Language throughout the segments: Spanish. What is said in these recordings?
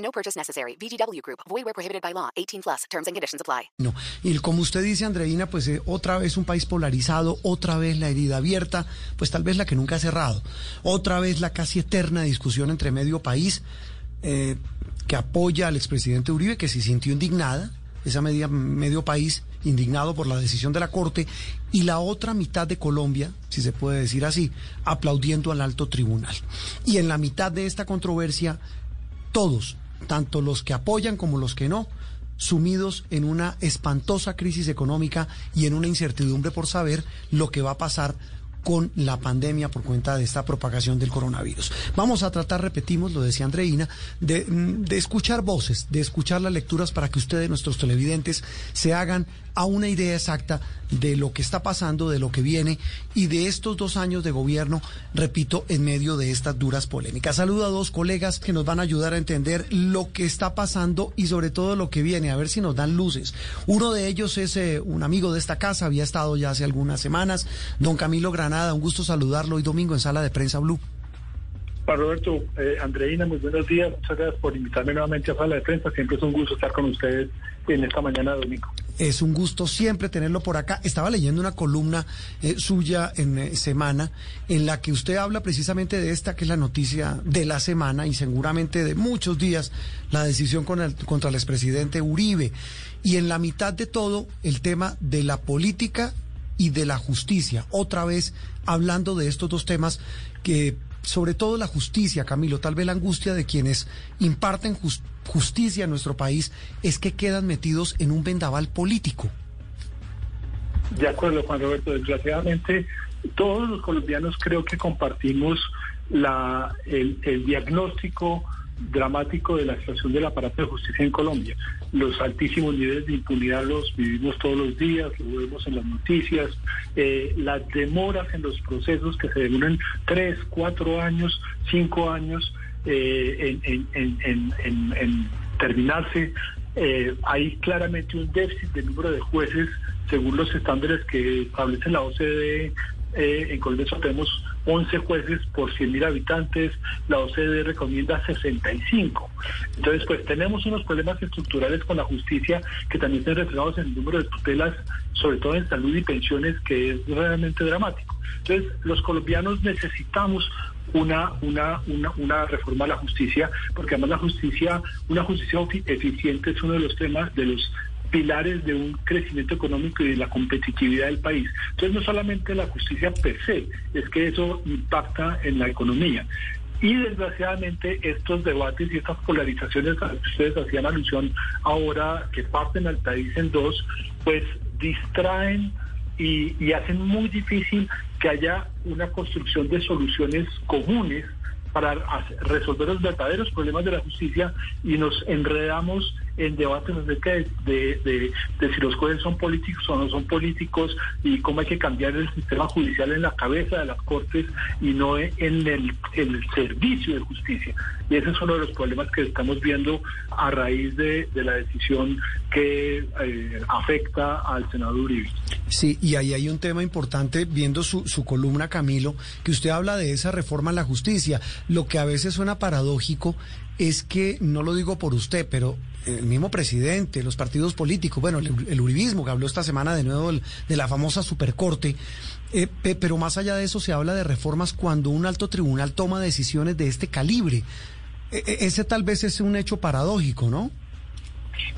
No purchase necessary. VGW Group. Void where prohibited by law. 18 plus. Terms and conditions apply. No. Y como usted dice, Andreina, pues eh, otra vez un país polarizado, otra vez la herida abierta, pues tal vez la que nunca ha cerrado. Otra vez la casi eterna discusión entre medio país eh, que apoya al expresidente Uribe, que se sintió indignada, esa media, medio país indignado por la decisión de la Corte, y la otra mitad de Colombia, si se puede decir así, aplaudiendo al alto tribunal. Y en la mitad de esta controversia, todos, tanto los que apoyan como los que no, sumidos en una espantosa crisis económica y en una incertidumbre por saber lo que va a pasar con la pandemia por cuenta de esta propagación del coronavirus. Vamos a tratar, repetimos, lo decía Andreina, de, de, escuchar voces, de escuchar las lecturas para que ustedes, nuestros televidentes, se hagan a una idea exacta de lo que está pasando, de lo que viene y de estos dos años de gobierno, repito, en medio de estas duras polémicas. Saludo a dos colegas que nos van a ayudar a entender lo que está pasando y sobre todo lo que viene, a ver si nos dan luces. Uno de ellos es eh, un amigo de esta casa, había estado ya hace algunas semanas, don Camilo Granada, un gusto saludarlo hoy domingo en Sala de Prensa Blue. Para Roberto, eh, Andreina, muy buenos días. Muchas gracias por invitarme nuevamente a Sala de Prensa. Siempre es un gusto estar con ustedes en esta mañana domingo. Es un gusto siempre tenerlo por acá. Estaba leyendo una columna eh, suya en eh, Semana en la que usted habla precisamente de esta que es la noticia de la semana y seguramente de muchos días, la decisión contra el expresidente Uribe. Y en la mitad de todo, el tema de la política y de la justicia. Otra vez hablando de estos dos temas que sobre todo la justicia, Camilo, tal vez la angustia de quienes imparten just, justicia en nuestro país es que quedan metidos en un vendaval político. De acuerdo, Juan Roberto. Desgraciadamente, todos los colombianos creo que compartimos la, el, diagnóstico dramático de la situación del aparato de justicia en Colombia. Los altísimos niveles de impunidad los vivimos todos los días, lo vemos en las noticias, eh, las demoras en los procesos que se demoran tres, cuatro años, cinco años eh, en, en, en, en, terminarse. Eh, hay claramente un déficit de número de jueces según los estándares que establece la OCDE. en Colombia tenemos 11 jueces por 100.000 habitantes, la OCDE recomienda 65. Entonces, pues tenemos unos problemas estructurales con la justicia que también están reflejados en el número de tutelas, sobre todo en salud y pensiones, que es realmente dramático. Entonces, los colombianos necesitamos una, una, una, una reforma a la justicia, porque además la justicia, una justicia eficiente es uno de los temas, de los pilares de un crecimiento económico y de la competitividad del país. Entonces, no solamente la justicia per se, es que eso impacta en la economía. Y desgraciadamente estos debates y estas polarizaciones a las que ustedes hacían alusión ahora, que parten al país en dos, pues distraen y, y hacen muy difícil que haya una construcción de soluciones comunes para resolver los verdaderos problemas de la justicia y nos enredamos en debates acerca de, de, de, de, si los jueces son políticos o no son políticos y cómo hay que cambiar el sistema judicial en la cabeza de las cortes y no en el, el servicio de justicia. Y ese es uno de los problemas que estamos viendo a raíz de, la decisión que eh, afecta al senador Uribe. Sí, y ahí hay un tema importante, viendo su, su columna, Camilo, que usted habla de esa reforma a la justicia. Lo que a veces suena paradójico es que, no lo digo por usted, pero el mismo presidente, los partidos políticos, bueno, el, uribismo que habló esta semana de nuevo de la famosa supercorte, eh, pero más allá de eso se habla de reformas cuando un alto tribunal toma decisiones de este calibre. E, ese tal vez es un hecho paradójico, ¿no?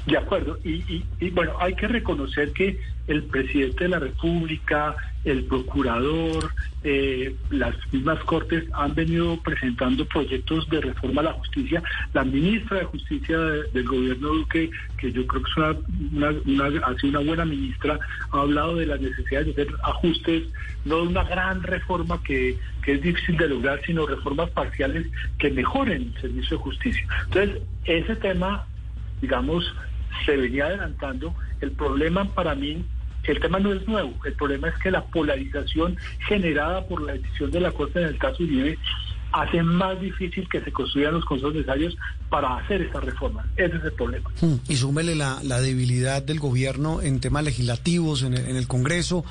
De acuerdo, y, y, y, bueno, hay que reconocer que el presidente de la República, el procurador, eh, las mismas cortes han venido presentando proyectos de reforma a la justicia. La ministra de Justicia del gobierno Duque, que yo creo que es una, una, ha sido una buena ministra, ha hablado de la necesidad de hacer ajustes, no de una gran reforma que, que es difícil de lograr, sino reformas parciales que mejoren el servicio de justicia. Entonces, ese tema, digamos, se venía adelantando. El problema para mí el tema no es nuevo, el problema es que la polarización generada por la decisión de la Corte en el caso Uribe hace más difícil que se construyan los consensos necesarios para hacer esta reforma. Ese es el problema. Hmm. Y súmele la, debilidad del gobierno en temas legislativos, en el, Congreso,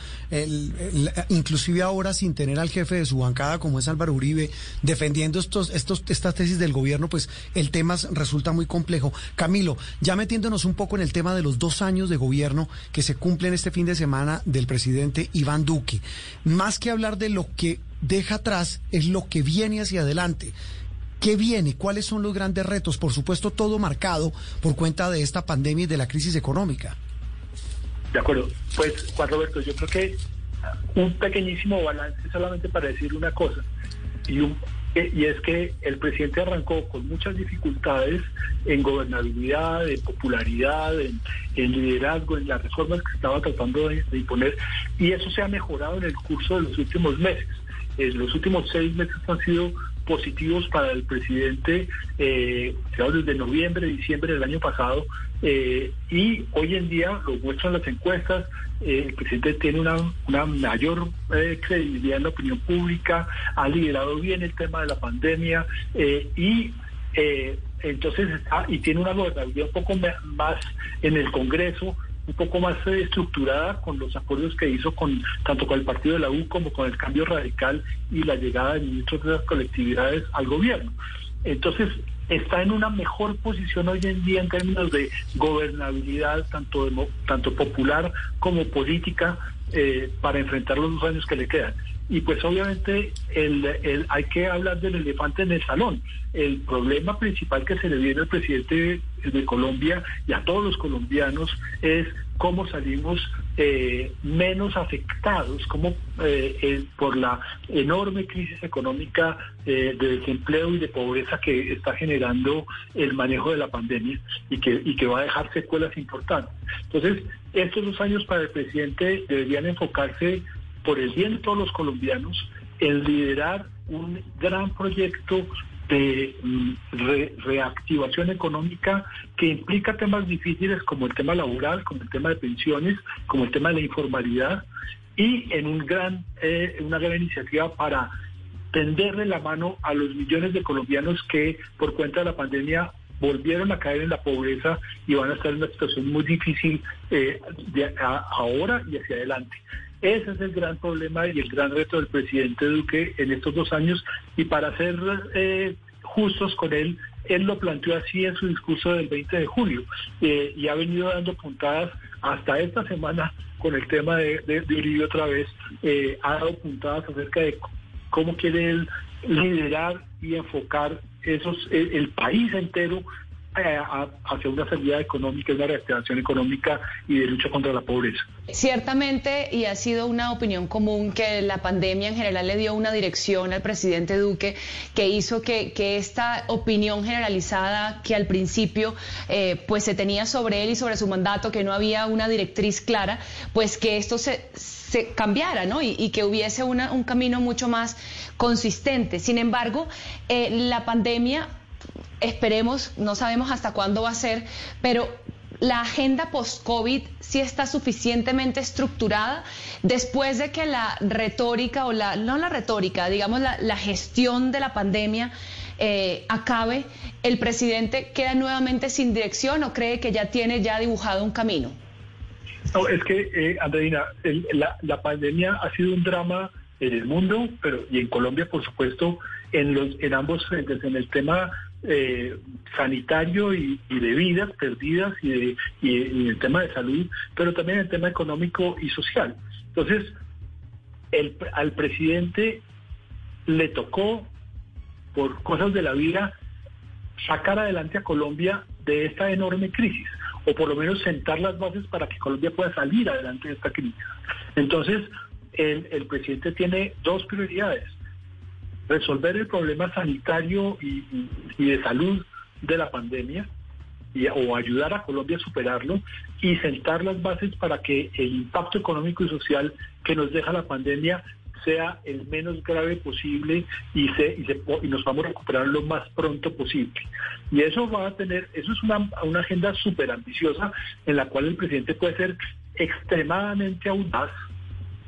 inclusive ahora sin tener al jefe de su bancada como es Álvaro Uribe, defendiendo estos, estos, estas tesis del gobierno, pues el tema resulta muy complejo. Camilo, ya metiéndonos un poco en el tema de los dos años de gobierno que se cumplen este fin de semana del presidente Iván Duque, más que hablar de lo que deja atrás es lo que viene hacia adelante. ¿Qué viene? ¿Cuáles son los grandes retos? Por supuesto, todo marcado por cuenta de esta pandemia y de la crisis económica. De acuerdo. Pues, Juan Roberto, yo creo que un pequeñísimo balance solamente para decir una cosa. Y, y es que el presidente arrancó con muchas dificultades en gobernabilidad, en popularidad, en, liderazgo, en las reformas que estaba tratando de imponer. Y eso se ha mejorado en el curso de los últimos meses los últimos seis meses han sido positivos para el presidente, eh, desde noviembre, diciembre del año pasado, eh, y hoy en día lo muestran las encuestas, eh, el presidente tiene una, mayor credibilidad en la opinión pública, ha liderado bien el tema de la pandemia y entonces está y tiene una gobernabilidad un poco más en el Congreso un poco más eh, estructurada con los acuerdos que hizo con tanto con el partido de la U como con el cambio radical y la llegada de ministros de las colectividades al gobierno. Entonces, está en una mejor posición hoy en día en términos de gobernabilidad, tanto, tanto popular como política, eh, para enfrentar los dos años que le quedan. Y pues obviamente el, hay que hablar del elefante en el salón. El problema principal que se le viene al presidente de Colombia y a todos los colombianos es cómo salimos eh, menos afectados como eh, por la enorme crisis económica de desempleo y de pobreza que está generando el manejo de la pandemia y que, y que va a dejar secuelas importantes. Entonces, estos dos años para el presidente deberían enfocarse por el bien de todos los colombianos en liderar un gran proyecto de mm, reactivación económica que implica temas difíciles como el tema laboral, como el tema de pensiones, como el tema de la informalidad y en un gran, eh, una gran iniciativa para tenderle la mano a los millones de colombianos que por cuenta de la pandemia volvieron a caer en la pobreza y van a estar en una situación muy difícil eh, ahora y hacia adelante. Ese es el gran problema y el gran reto del presidente Duque en estos dos años. Y para ser eh, justos con él, él lo planteó así en su discurso del 20 de julio. Eh, y ha venido dando puntadas hasta esta semana con el tema de, de, Uribe otra vez, ha dado puntadas acerca de cómo quiere él liderar y enfocar esos, el, país entero eh, hacia una salida económica, una reactivación económica y de lucha contra la pobreza. Ciertamente, y ha sido una opinión común que la pandemia en general le dio una dirección al presidente Duque que hizo que, esta opinión generalizada que al principio eh, pues se tenía sobre él y sobre su mandato, que no había una directriz clara, pues que esto se, se cambiara, ¿no? Y, que hubiese un camino mucho más consistente. Sin embargo, eh, la pandemia esperemos, no sabemos hasta cuándo va a ser, pero la agenda post-COVID sí está suficientemente estructurada después de que la retórica, o la, no la retórica, digamos la, gestión de la pandemia eh, acabe, ¿el presidente queda nuevamente sin dirección o cree que ya tiene ya dibujado un camino? No, es que, eh, Andreina, la, la pandemia ha sido un drama en el mundo, pero y en Colombia, por supuesto, en, los, en ambos frentes, en el tema eh, sanitario y, de vidas perdidas y, de, en el tema de salud, pero también el tema económico y social. Entonces, el, al presidente le tocó, por cosas de la vida, sacar adelante a Colombia de esta enorme crisis. o por lo menos sentar las bases para que Colombia pueda salir adelante de esta crisis. Entonces, el, el presidente tiene dos prioridades. Resolver el problema sanitario y, de salud de la pandemia, y, o ayudar a Colombia a superarlo y sentar las bases para que el impacto económico y social que nos deja la pandemia sea el menos grave posible y, se, y, se, y nos vamos a recuperar lo más pronto posible. Y eso va a tener, eso es una, una agenda súper ambiciosa en la cual el presidente puede ser extremadamente audaz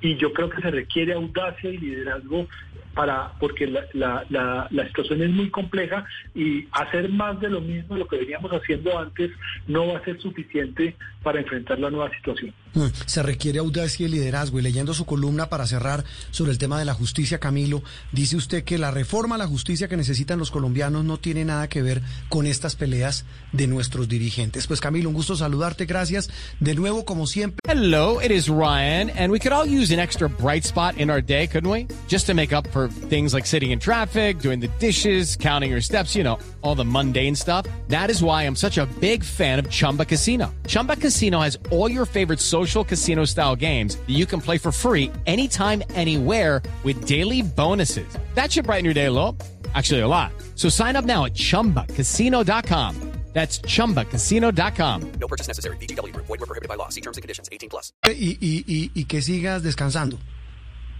y yo creo que se requiere audacia y liderazgo para porque la, la, la, situación es muy compleja y hacer más de lo mismo, lo que veníamos haciendo antes, no va a ser suficiente para enfrentar la nueva situación. Mm, se requiere audacia y liderazgo. Y leyendo su columna para cerrar sobre el tema de la justicia, Camilo, dice usted que la reforma a la justicia que necesitan los colombianos no tiene nada que ver con estas peleas de nuestros dirigentes. Pues Camilo, un gusto saludarte, gracias. De nuevo, como siempre. Hello, it is Ryan, and we could all use an extra bright spot in our day, couldn't we? Just to make up for things like sitting in traffic, doing the dishes, counting your steps, you know, all the mundane stuff. That is why I'm such a big fan of Chumba Casino. Chumba Casino has all your favorite social casino style games that you can play for free anytime, anywhere with daily bonuses. That should brighten your day a little. Actually, a lot. So sign up now at chumbacasino.com. That's chumbacasino.com. No purchase necessary. BGW. Void were prohibited by law. See terms and conditions. 18 plus. Y, y, y, y que sigas descansando.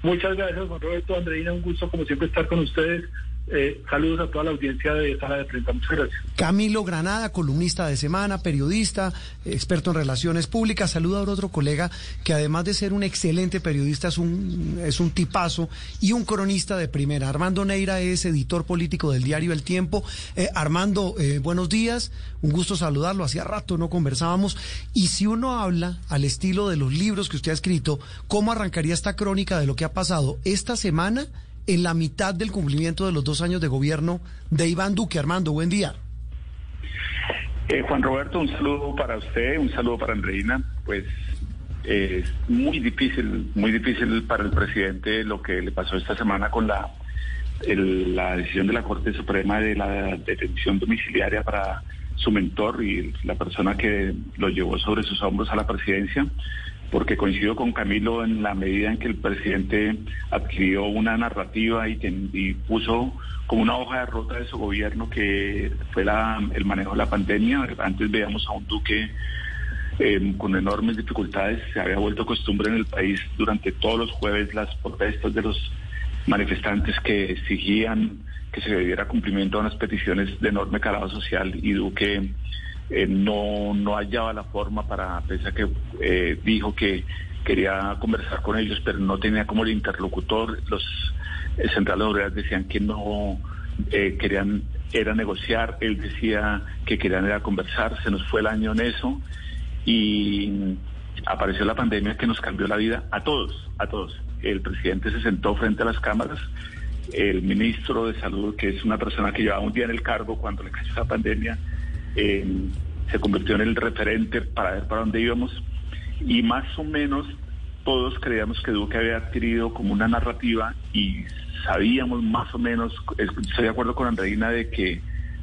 Muchas gracias, Juan Roberto, Andreina, un gusto como siempre estar con ustedes. Eh, saludos a toda la audiencia de Sala de Prensa. Muchas gracias. Camilo Granada, columnista de semana, periodista, experto en relaciones públicas. Saluda a otro colega que además de ser un excelente periodista es un, es un tipazo y un cronista de primera. Armando Neira es editor político del diario El Tiempo. Eh, Armando, eh, buenos días. Un gusto saludarlo. Hacía rato no conversábamos. Y si uno habla al estilo de los libros que usted ha escrito, ¿cómo arrancaría esta crónica de lo que ha pasado esta semana? En la mitad del cumplimiento de los dos años de gobierno de Iván Duque. Armando, buen día. Eh, Juan Roberto, un saludo para usted, un saludo para Andreina. Pues eh, es muy difícil, muy difícil para el presidente lo que le pasó esta semana con la, la decisión de la Corte Suprema de la detención domiciliaria para su mentor y la persona que lo llevó sobre sus hombros a la presidencia porque coincido con Camilo en la medida en que el presidente adquirió una narrativa y, y puso como una hoja de ruta de su gobierno que fue la, el manejo de la pandemia. Antes veíamos a un duque eh, con enormes dificultades, se había vuelto costumbre en el país durante todos los jueves las protestas de los manifestantes que exigían que se diera cumplimiento a unas peticiones de enorme calado social y Duque eh, no, no hallaba la forma para, pese a que eh, dijo que quería conversar con ellos, pero no tenía como el interlocutor. Los eh, centrales obreras decían que no eh, querían era negociar, él decía que querían era conversar, se nos fue el año en eso y apareció la pandemia que nos cambió la vida a todos, a todos. El presidente se sentó frente a las cámaras, el ministro de salud, que es una persona que llevaba un día en el cargo cuando le cayó la pandemia, eh, se convirtió en el referente para ver para dónde íbamos y más o menos todos creíamos que Duque había adquirido como una narrativa y sabíamos más o menos, estoy de acuerdo con Andreina de que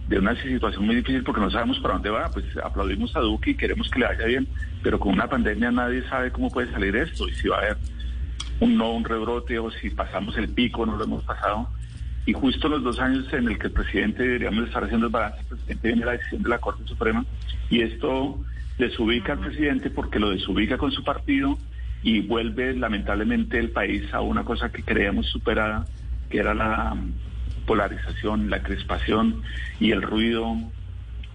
de una situación muy difícil porque no sabemos para dónde va, pues aplaudimos a Duque y queremos que le vaya bien, pero con una pandemia nadie sabe cómo puede salir esto y si va a haber un no, un rebrote o si pasamos el pico, no lo hemos pasado. Y justo los dos años en el que el presidente deberíamos estar haciendo el balance, el presidente viene la decisión de la Corte Suprema y esto desubica al presidente porque lo desubica con su partido y vuelve lamentablemente el país a una cosa que creíamos superada, que era la polarización, la crispación y el ruido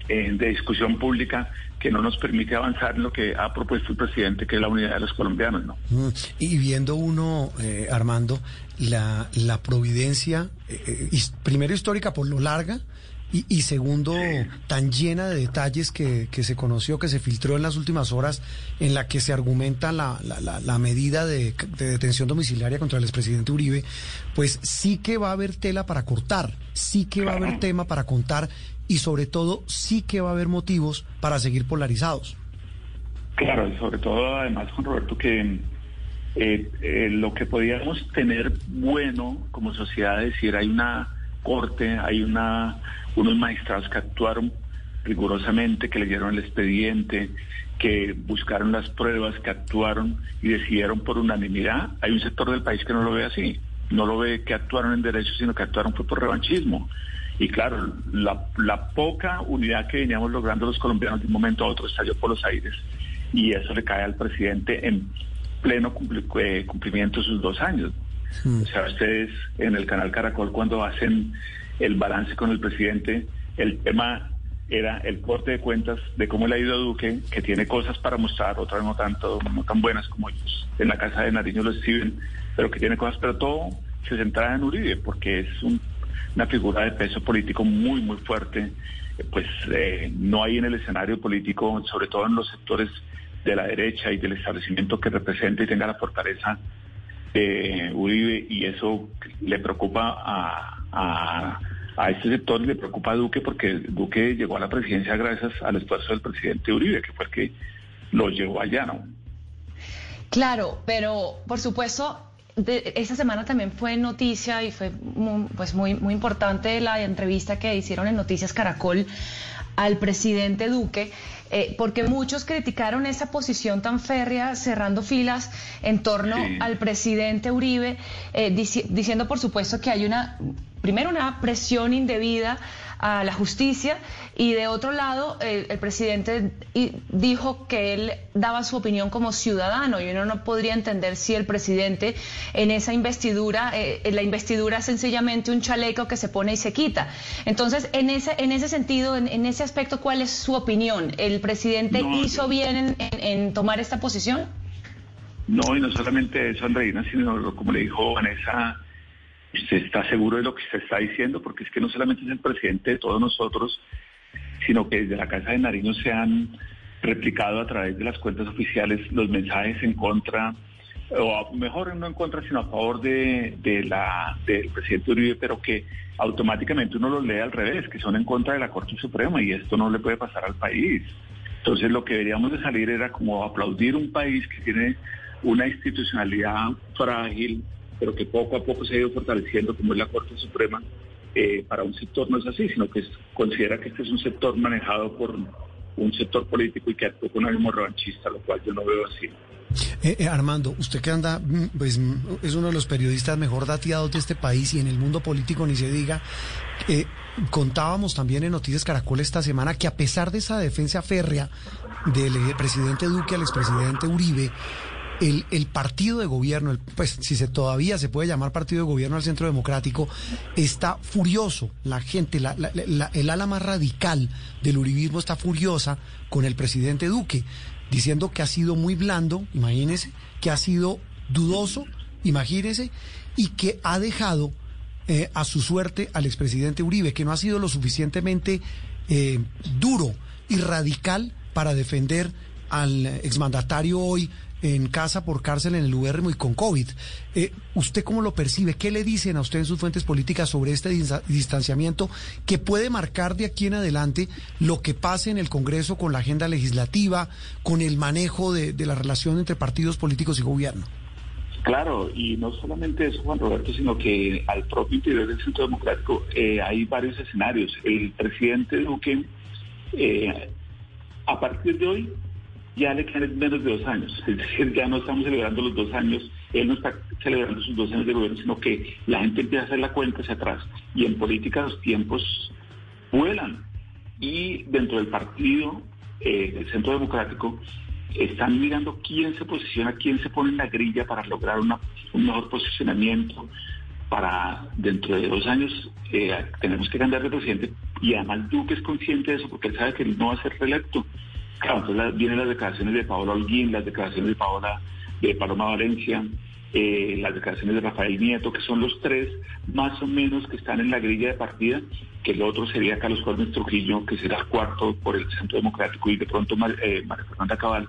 eh, de discusión pública que no nos permite avanzar en lo que ha propuesto el presidente, que es la unidad de los colombianos. ¿no? Mm, y viendo uno, eh, Armando, la, la providencia, eh, eh, primero histórica por lo larga, y, y, segundo, tan llena de detalles que, que, se conoció, que se filtró en las últimas horas, en la que se argumenta la, la, la medida de, de, detención domiciliaria contra el expresidente Uribe, pues sí que va a haber tela para cortar, sí que va a haber tema para contar y sobre todo sí que va a haber motivos para seguir polarizados. Claro, y sobre todo además, Juan Roberto, que eh, eh, lo que podíamos tener bueno como sociedad es decir, hay una corte, hay una unos magistrados que actuaron rigurosamente, que leyeron el expediente, que buscaron las pruebas, que actuaron y decidieron por unanimidad. Hay un sector del país que no lo ve así, no lo ve que actuaron en derecho, sino que actuaron fue por revanchismo. Y claro, la, la poca unidad que veníamos logrando los colombianos de un momento a otro estalló por los aires. Y eso le cae al presidente en pleno eh, cumplimiento de sus dos años. O sea, ustedes en el canal Caracol cuando hacen el balance con el presidente, el tema era el corte de cuentas de cómo le ha ido a Duque, que tiene cosas para mostrar, otras no tanto, no tan buenas como ellos. En la casa de Nariño lo exhiben, pero que tiene cosas, pero todo se centra en Uribe, porque es una figura de peso político muy, muy fuerte, pues eh, no hay en el escenario político, sobre todo en los sectores de la derecha y del establecimiento que represente y tenga la fortaleza de Uribe, y eso le preocupa a, a a este sector le preocupa a Duque porque Duque llegó a la presidencia gracias al esfuerzo del presidente Uribe, que fue el que lo llevó allá, ¿no? Claro, pero por supuesto, esta semana también fue noticia y fue muy, pues muy, muy importante la entrevista que hicieron en Noticias Caracol al presidente Duque, eh, porque muchos criticaron esa posición tan férrea, cerrando filas en torno al presidente Uribe, eh, diciendo por supuesto que hay una primero una presión indebida a la justicia y de otro lado el presidente dijo que él daba su opinión como ciudadano y uno no podría entender si el presidente en esa investidura, eh, la investidura es sencillamente un chaleco que se pone y se quita. Entonces, en ese, en ese sentido, en, ese aspecto, ¿cuál es su opinión? ¿El presidente hizo bien en, tomar esta posición? No, y no solamente eso, Andreina, sino como le dijo Vanessa, ¿Usted está seguro de lo que se está diciendo? Porque es que no solamente es el presidente de todos nosotros, sino que desde la Casa de Nariño se han replicado a través de las cuentas oficiales los mensajes en contra, o mejor no en contra, sino a favor de, la, del presidente Uribe, pero que automáticamente uno los lee al revés, que son en contra de la Corte Suprema y esto no le puede pasar al país. Entonces lo que deberíamos de salir era como aplaudir un país que tiene una institucionalidad frágil, pero que poco a poco se ha ido fortaleciendo, como es la Corte Suprema, eh, para un sector no es así, sino que considera que este es un sector manejado por un sector político y que actúa con ánimo revanchista, lo cual yo no veo así. Eh, eh, Armando, usted que anda, mm, pues mm, es uno de los periodistas mejor dateados de este país y en el mundo político ni se diga, contábamos también en Noticias Caracol esta semana que a pesar de esa defensa férrea del presidente Duque al expresidente Uribe, el, el, partido de gobierno, pues si se todavía se puede llamar partido de gobierno al Centro Democrático, está furioso. La gente, la, el ala más radical del uribismo está furiosa con el presidente Duque, diciendo que ha sido muy blando, imagínese, que ha sido dudoso, imagínese, y que ha dejado eh, a su suerte al expresidente Uribe, que no ha sido lo suficientemente eh, duro y radical para defender al exmandatario hoy en casa por cárcel en el URM y con COVID. Eh, ¿Usted cómo lo percibe? ¿Qué le dicen a usted en sus fuentes políticas sobre este distanciamiento que puede marcar de aquí en adelante lo que pase en el Congreso con la agenda legislativa, con el manejo de, la relación entre partidos políticos y gobierno? Claro, y no solamente eso, Juan Roberto, sino que al propio interior del Centro Democrático eh, hay varios escenarios. El presidente Duque, eh, a partir de hoy, ya le quedan menos de dos años. Es decir, ya no estamos celebrando los dos años, él no está celebrando sus dos años de gobierno, sino que la gente empieza a hacer la cuenta hacia atrás. Y en política los tiempos vuelan. Y dentro del partido, eh, el Centro Democrático, están mirando quién se posiciona, quién se pone en la grilla para lograr un mejor posicionamiento. Para dentro de dos años eh, tenemos que cambiar de presidente y además Duque es consciente de eso porque él sabe que él no va a ser reelecto. Claro, entonces vienen las declaraciones de Paola Holguín, las declaraciones de Paola, de Paloma Valencia, eh, las declaraciones de Rafael Nieto, que son los tres más o menos que están en la grilla de partida, que el otro sería Carlos Juárez Trujillo, que será cuarto por el Centro Democrático, y de pronto eh, María Fernanda Cabal.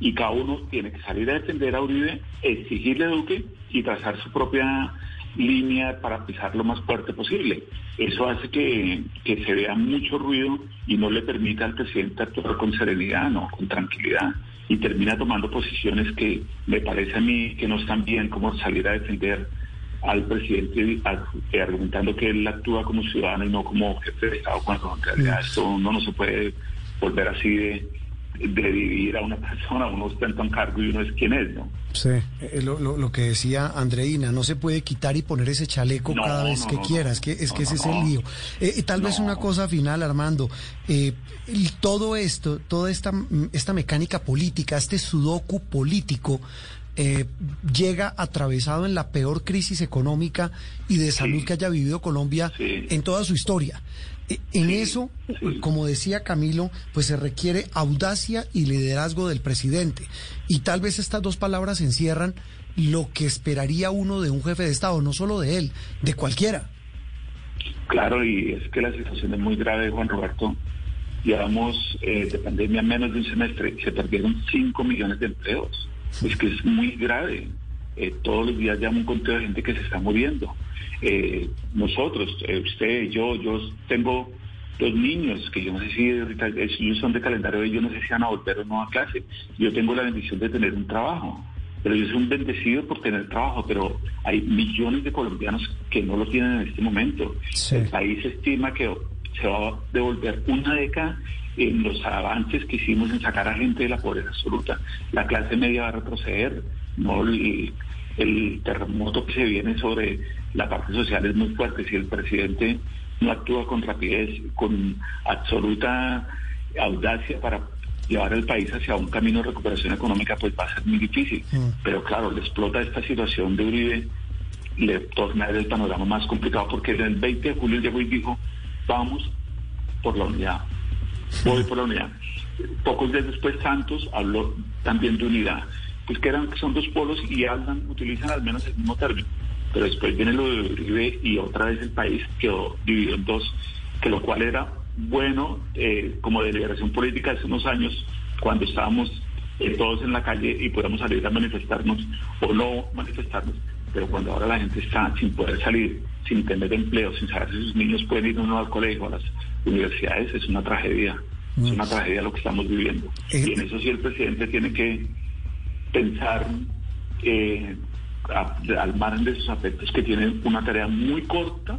Y cada uno tiene que salir a defender a Uribe, exigirle a Duque y trazar su propia línea para pisar lo más fuerte posible. Eso hace que, se vea mucho ruido y no le permita al presidente actuar con serenidad, no, con tranquilidad. Y termina tomando posiciones que me parece a mí que no están bien, como salir a defender al presidente eh, argumentando que él actúa como ciudadano y no como jefe de Estado, cuando en realidad esto uno no se puede volver así de, de dividir a una persona, uno ostenta un cargo y uno es quien es, ¿no? Sí, eh, lo, lo, lo, que decía Andreina, no se puede quitar y poner ese chaleco No, cada vez no, que no, quiera, es que, es No, que ese no, es el lío. Eh, y tal vez una cosa final, Armando, eh, todo esto, toda esta, mm, esta mecánica política, este sudoku político, eh, llega atravesado en la peor crisis económica y de salud que haya vivido Colombia Sí. en toda su historia. En Sí, eso, sí. como decía Camilo, pues se requiere audacia y liderazgo del presidente. Y tal vez estas dos palabras encierran lo que esperaría uno de un jefe de Estado, no solo de él, de cualquiera. Claro, y es que la situación es muy grave, Juan Roberto. Llevamos eh, de pandemia menos de un semestre y se perdieron 5 millones de empleos. Es que es muy grave. Eh, todos los días llamo un conteo de gente que se está muriendo. Eh, nosotros, eh, usted, yo, yo tengo dos niños que yo no sé si ellos son de calendario, yo no sé si van a volver o no a clase. Yo tengo la bendición de tener un trabajo pero yo soy un bendecido por tener trabajo, pero hay millones de colombianos que no lo tienen en este momento. Sí. El país estima que se va a devolver una década en los avances que hicimos en sacar a gente de la pobreza absoluta. La clase media va a retroceder, no el, el terremoto que se viene sobre la parte social es muy fuerte. Si el presidente no actúa con rapidez, con absoluta audacia para llevar el país hacia un camino de recuperación económica, pues va a ser muy difícil. Pero claro, le explota esta situación de Uribe, le torna el panorama más complicado, porque el 20 de julio llegó y dijo, vamos por la unidad, voy por la unidad. Pocos días después Santos habló también de unidad, pues que eran, que son dos polos y hablan, utilizan al menos el mismo término. Pero después viene lo de Uribe y otra vez el país quedó dividido en dos, que lo cual era bueno eh, como deliberación política hace unos años, cuando estábamos eh, todos en la calle y podíamos salir a manifestarnos o no manifestarnos, pero cuando ahora la gente está sin poder salir, sin tener empleo, sin saber si sus niños pueden ir o no al colegio, a las universidades, es una tragedia. Es una tragedia lo que estamos viviendo. Eh, y en eso sí el presidente tiene que pensar eh, a- al margen de sus afectos que tienen una tarea muy corta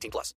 18 plus.